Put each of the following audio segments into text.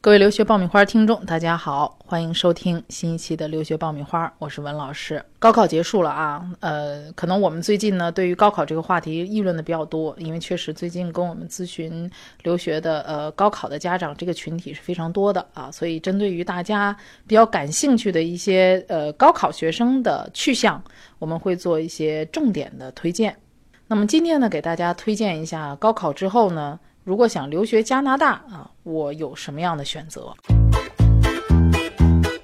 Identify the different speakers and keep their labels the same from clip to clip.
Speaker 1: 各位留学爆米花听众，大家好，欢迎收听新一期的留学爆米花，我是文老师。高考结束了啊，呃，可能我们最近呢，对于高考这个话题议论的比较多，因为确实最近跟我们咨询留学的呃高考的家长这个群体是非常多的啊，所以针对于大家比较感兴趣的一些呃高考学生的去向，我们会做一些重点的推荐。那么今天呢，给大家推荐一下高考之后呢。如果想留学加拿大啊，我有什么样的选择？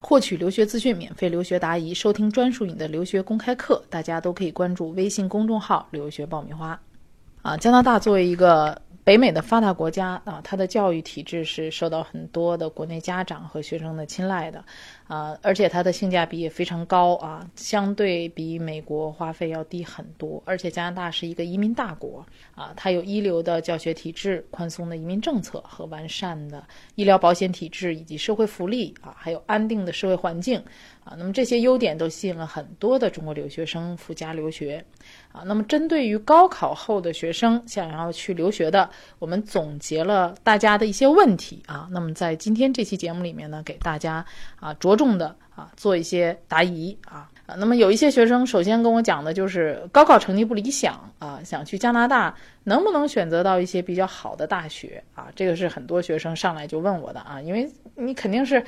Speaker 1: 获取留学资讯，免费留学答疑，收听专属你的留学公开课，大家都可以关注微信公众号“留学爆米花”。啊，加拿大作为一个北美的发达国家啊，它的教育体制是受到很多的国内家长和学生的青睐的。啊，而且它的性价比也非常高啊，相对比美国花费要低很多。而且加拿大是一个移民大国啊，它有一流的教学体制、宽松的移民政策和完善的医疗保险体制以及社会福利啊，还有安定的社会环境啊。那么这些优点都吸引了很多的中国留学生赴加留学啊。那么针对于高考后的学生想要去留学的，我们总结了大家的一些问题啊。那么在今天这期节目里面呢，给大家啊着。重的啊，做一些答疑啊啊。那么有一些学生首先跟我讲的就是高考成绩不理想啊，想去加拿大能不能选择到一些比较好的大学啊？这个是很多学生上来就问我的啊，因为你肯定是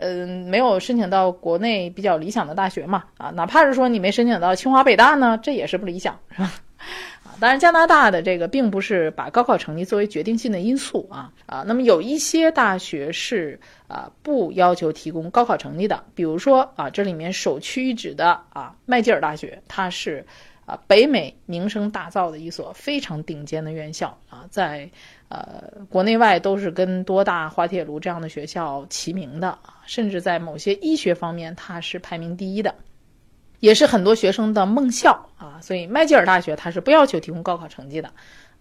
Speaker 1: 嗯没有申请到国内比较理想的大学嘛啊，哪怕是说你没申请到清华北大呢，这也是不理想是吧？啊当然，加拿大的这个并不是把高考成绩作为决定性的因素啊啊。那么有一些大学是啊不要求提供高考成绩的，比如说啊这里面首屈一指的啊麦吉尔大学，它是啊北美名声大噪的一所非常顶尖的院校啊，在呃国内外都是跟多大、滑铁卢这样的学校齐名的，甚至在某些医学方面它是排名第一的。也是很多学生的梦校啊，所以麦吉尔大学它是不要求提供高考成绩的，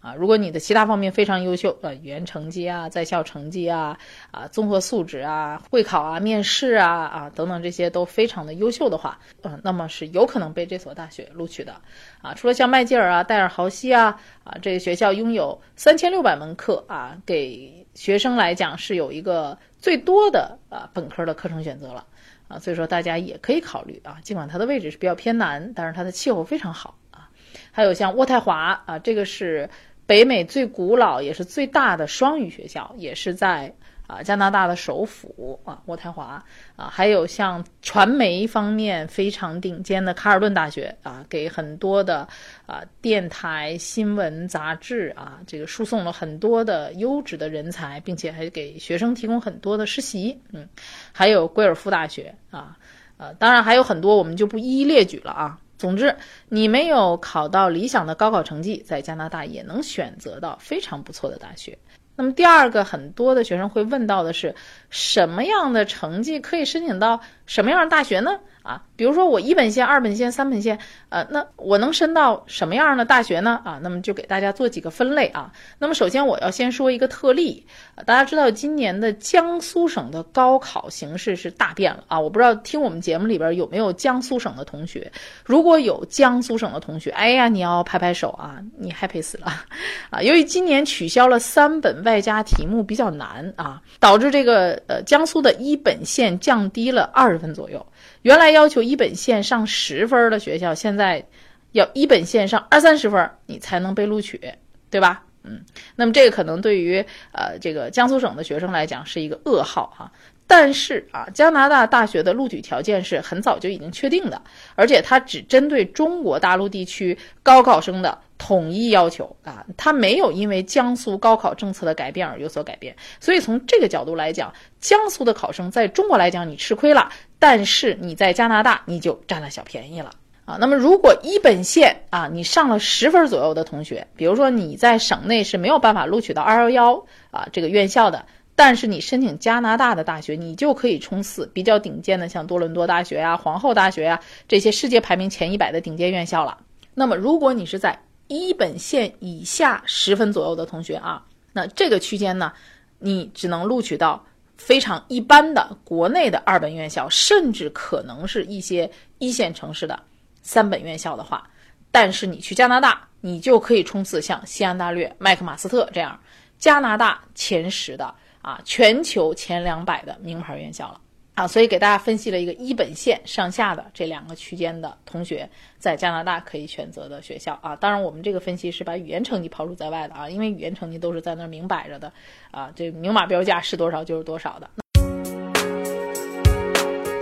Speaker 1: 啊，如果你的其他方面非常优秀，呃，语言成绩啊，在校成绩啊，啊，综合素质啊，会考啊，面试啊，啊，等等这些都非常的优秀的话，嗯，那么是有可能被这所大学录取的，啊，除了像麦吉尔啊、戴尔豪西啊，啊，这个学校拥有三千六百门课啊，给学生来讲是有一个最多的啊本科的课程选择了。啊，所以说大家也可以考虑啊，尽管它的位置是比较偏南，但是它的气候非常好啊。还有像渥太华啊，这个是北美最古老也是最大的双语学校，也是在。啊，加拿大的首府啊，渥太华啊，还有像传媒方面非常顶尖的卡尔顿大学啊，给很多的啊电台、新闻、杂志啊，这个输送了很多的优质的人才，并且还给学生提供很多的实习。嗯，还有贵尔夫大学啊，呃，当然还有很多，我们就不一一列举了啊。总之，你没有考到理想的高考成绩，在加拿大也能选择到非常不错的大学。那么第二个，很多的学生会问到的是，什么样的成绩可以申请到什么样的大学呢？啊，比如说我一本线、二本线、三本线，呃，那我能申到什么样的大学呢？啊，那么就给大家做几个分类啊。那么首先我要先说一个特例，大家知道今年的江苏省的高考形势是大变了啊。我不知道听我们节目里边有没有江苏省的同学，如果有江苏省的同学，哎呀，你要拍拍手啊，你 happy 死了啊！由于今年取消了三本外加题目比较难啊，导致这个呃江苏的一本线降低了二十分左右。原来要求一本线上十分的学校，现在要一本线上二三十分，你才能被录取，对吧？嗯，那么这个可能对于呃这个江苏省的学生来讲是一个噩耗哈。但是啊，加拿大大学的录取条件是很早就已经确定的，而且它只针对中国大陆地区高考生的统一要求啊，它没有因为江苏高考政策的改变而有所改变。所以从这个角度来讲，江苏的考生在中国来讲你吃亏了，但是你在加拿大你就占了小便宜了啊。那么如果一本线啊，你上了十分左右的同学，比如说你在省内是没有办法录取到二幺幺啊这个院校的。但是你申请加拿大的大学，你就可以冲刺比较顶尖的，像多伦多大学呀、皇后大学呀这些世界排名前一百的顶尖院校了。那么，如果你是在一本线以下十分左右的同学啊，那这个区间呢，你只能录取到非常一般的国内的二本院校，甚至可能是一些一线城市的三本院校的话，但是你去加拿大，你就可以冲刺像西安大略、麦克马斯特这样加拿大前十的。啊，全球前两百的名牌院校了啊，所以给大家分析了一个一本线上下的这两个区间的同学在加拿大可以选择的学校啊。当然，我们这个分析是把语言成绩抛除在外的啊，因为语言成绩都是在那儿明摆着的啊，这明码标价是多少就是多少的。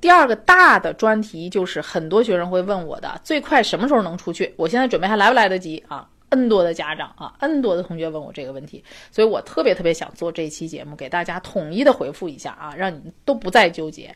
Speaker 1: 第二个大的专题就是很多学生会问我的，最快什么时候能出去？我现在准备还来不来得及啊？N 多的家长啊，N 多的同学问我这个问题，所以我特别特别想做这一期节目，给大家统一的回复一下啊，让你们都不再纠结。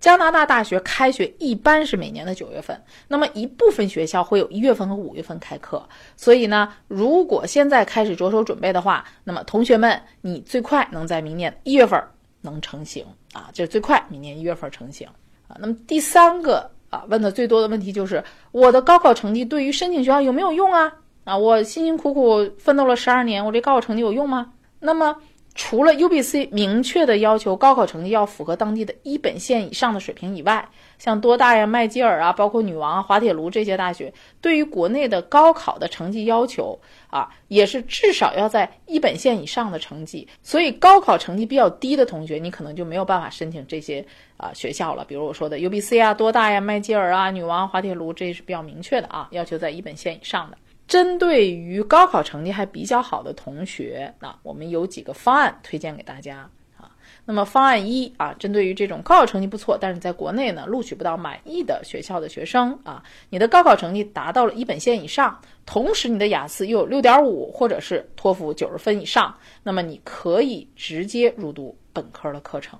Speaker 1: 加拿大大学开学一般是每年的九月份，那么一部分学校会有一月份和五月份开课，所以呢，如果现在开始着手准备的话，那么同学们，你最快能在明年一月份。能成型啊，这最快明年一月份成型啊。那么第三个啊，问的最多的问题就是我的高考成绩对于申请学校有没有用啊？啊，我辛辛苦苦奋斗了十二年，我这高考成绩有用吗？那么。除了 UBC 明确的要求高考成绩要符合当地的一本线以上的水平以外，像多大呀、麦吉尔啊、包括女王啊、滑铁卢这些大学，对于国内的高考的成绩要求啊，也是至少要在一本线以上的成绩。所以高考成绩比较低的同学，你可能就没有办法申请这些啊学校了。比如我说的 UBC 啊、多大呀、麦吉尔啊、女王、滑铁卢，这是比较明确的啊，要求在一本线以上的。针对于高考成绩还比较好的同学，那我们有几个方案推荐给大家啊。那么方案一啊，针对于这种高考成绩不错，但是在国内呢录取不到满意的学校的学生啊，你的高考成绩达到了一本线以上，同时你的雅思又有六点五或者是托福九十分以上，那么你可以直接入读本科的课程，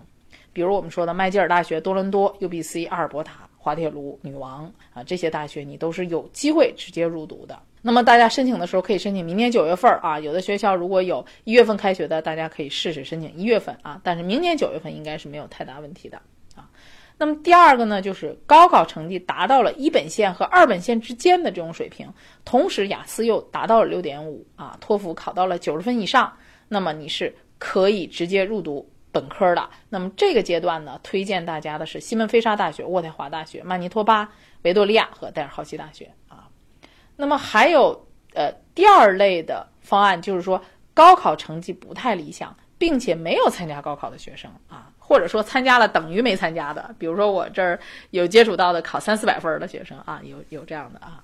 Speaker 1: 比如我们说的麦吉尔大学、多伦多、UBC、阿尔伯塔、滑铁卢、女王啊这些大学，你都是有机会直接入读的。那么大家申请的时候可以申请明年九月份啊，有的学校如果有一月份开学的，大家可以试试申请一月份啊。但是明年九月份应该是没有太大问题的啊。那么第二个呢，就是高考成绩达到了一本线和二本线之间的这种水平，同时雅思又达到了六点五啊，托福考到了九十分以上，那么你是可以直接入读本科的。那么这个阶段呢，推荐大家的是西门菲沙大学、渥太华大学、曼尼托巴、维多利亚和戴尔豪西大学啊。那么还有呃第二类的方案，就是说高考成绩不太理想，并且没有参加高考的学生啊，或者说参加了等于没参加的，比如说我这儿有接触到的考三四百分的学生啊，有有这样的啊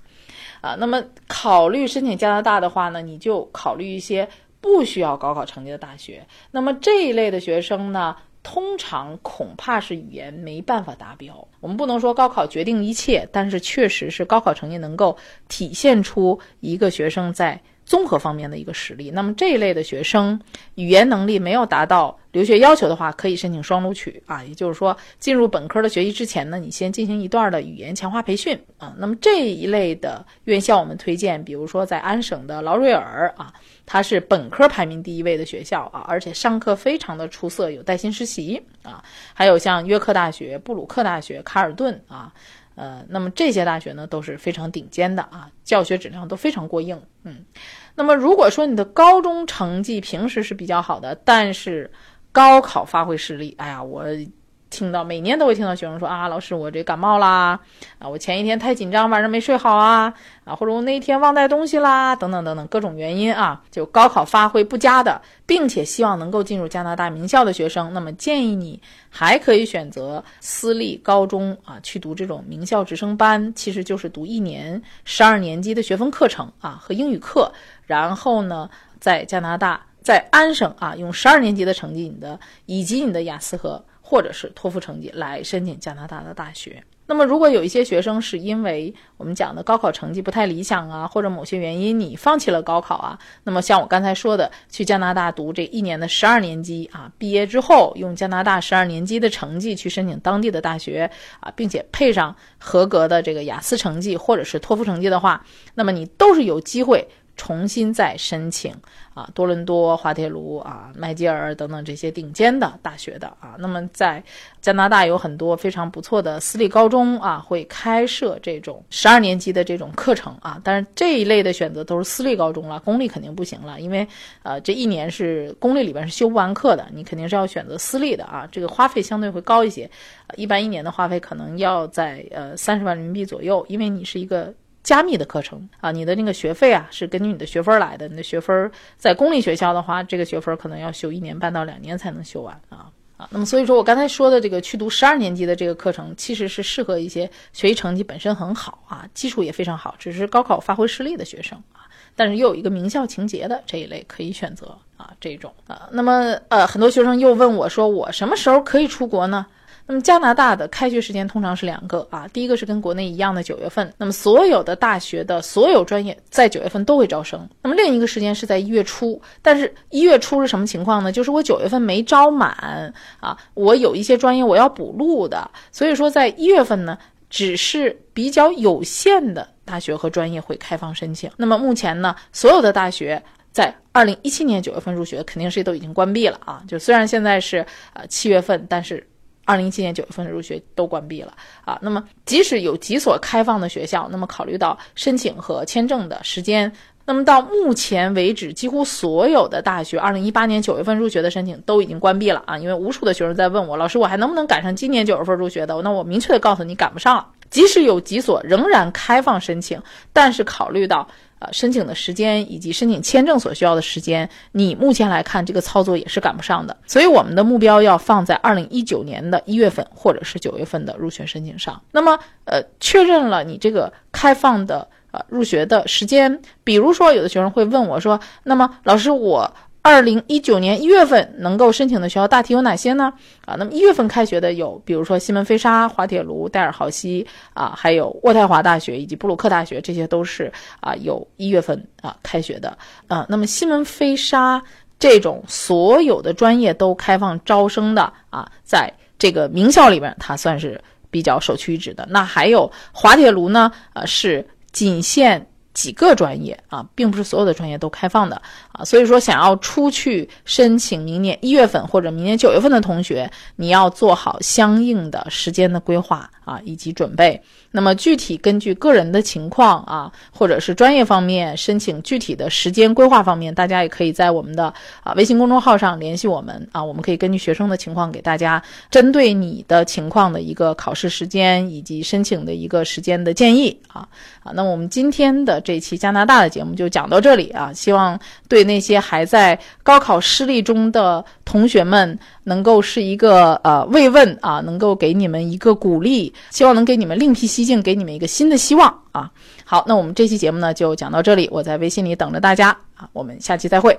Speaker 1: 啊。那么考虑申请加拿大的话呢，你就考虑一些不需要高考成绩的大学。那么这一类的学生呢？通常恐怕是语言没办法达标。我们不能说高考决定一切，但是确实是高考成绩能够体现出一个学生在综合方面的一个实力。那么这一类的学生，语言能力没有达到留学要求的话，可以申请双录取啊。也就是说，进入本科的学习之前呢，你先进行一段的语言强化培训啊。那么这一类的院校，我们推荐，比如说在安省的劳瑞尔啊。它是本科排名第一位的学校啊，而且上课非常的出色，有带薪实习啊，还有像约克大学、布鲁克大学、卡尔顿啊，呃，那么这些大学呢都是非常顶尖的啊，教学质量都非常过硬。嗯，那么如果说你的高中成绩平时是比较好的，但是高考发挥失利，哎呀，我。听到每年都会听到学生说啊，老师我这感冒啦，啊我前一天太紧张，晚上没睡好啊，啊或者我那一天忘带东西啦，等等等等各种原因啊，就高考发挥不佳的，并且希望能够进入加拿大名校的学生，那么建议你还可以选择私立高中啊，去读这种名校直升班，其实就是读一年十二年级的学分课程啊和英语课，然后呢在加拿大在安省啊用十二年级的成绩你的以及你的雅思和。或者是托福成绩来申请加拿大的大学。那么，如果有一些学生是因为我们讲的高考成绩不太理想啊，或者某些原因你放弃了高考啊，那么像我刚才说的，去加拿大读这一年的十二年级啊，毕业之后用加拿大十二年级的成绩去申请当地的大学啊，并且配上合格的这个雅思成绩或者是托福成绩的话，那么你都是有机会。重新再申请啊，多伦多、滑铁卢啊、麦吉尔等等这些顶尖的大学的啊。那么在加拿大有很多非常不错的私立高中啊，会开设这种十二年级的这种课程啊。但是这一类的选择都是私立高中了，公立肯定不行了，因为呃这一年是公立里边是修不完课的，你肯定是要选择私立的啊。这个花费相对会高一些，一般一年的花费可能要在呃三十万人民币左右，因为你是一个。加密的课程啊，你的那个学费啊是根据你的学分来的。你的学分在公立学校的话，这个学分可能要修一年半到两年才能修完啊啊。那么所以说我刚才说的这个去读十二年级的这个课程，其实是适合一些学习成绩本身很好啊，基础也非常好，只是高考发挥失利的学生啊，但是又有一个名校情节的这一类可以选择啊这种啊。那么呃，很多学生又问我说，我什么时候可以出国呢？那么加拿大的开学时间通常是两个啊，第一个是跟国内一样的九月份，那么所有的大学的所有专业在九月份都会招生。那么另一个时间是在一月初，但是一月初是什么情况呢？就是我九月份没招满啊，我有一些专业我要补录的，所以说在一月份呢，只是比较有限的大学和专业会开放申请。那么目前呢，所有的大学在二零一七年九月份入学肯定是都已经关闭了啊，就虽然现在是呃七月份，但是。二零一七年九月份的入学都关闭了啊，那么即使有几所开放的学校，那么考虑到申请和签证的时间，那么到目前为止，几乎所有的大学二零一八年九月份入学的申请都已经关闭了啊，因为无数的学生在问我，老师我还能不能赶上今年九月份入学的？那我明确的告诉你，赶不上了。即使有几所仍然开放申请，但是考虑到。呃，申请的时间以及申请签证所需要的时间，你目前来看这个操作也是赶不上的。所以我们的目标要放在二零一九年的一月份或者是九月份的入学申请上。那么，呃，确认了你这个开放的呃入学的时间，比如说有的学生会问我说，那么老师我。二零一九年一月份能够申请的学校大体有哪些呢？啊，那么一月份开学的有，比如说西门菲沙、滑铁卢、戴尔豪西啊，还有渥太华大学以及布鲁克大学，这些都是啊有一月份啊开学的啊。那么西门菲沙这种所有的专业都开放招生的啊，在这个名校里边，它算是比较首屈一指的。那还有滑铁卢呢？呃，是仅限。几个专业啊，并不是所有的专业都开放的啊，所以说想要出去申请明年一月份或者明年九月份的同学，你要做好相应的时间的规划啊以及准备。那么具体根据个人的情况啊，或者是专业方面申请具体的时间规划方面，大家也可以在我们的啊微信公众号上联系我们啊，我们可以根据学生的情况给大家针对你的情况的一个考试时间以及申请的一个时间的建议啊啊。那我们今天的这期加拿大的节目就讲到这里啊，希望对那些还在高考失利中的同学们能够是一个呃慰问啊，能够给你们一个鼓励，希望能给你们另辟蹊。径给你们一个新的希望啊！好，那我们这期节目呢就讲到这里，我在微信里等着大家啊！我们下期再会。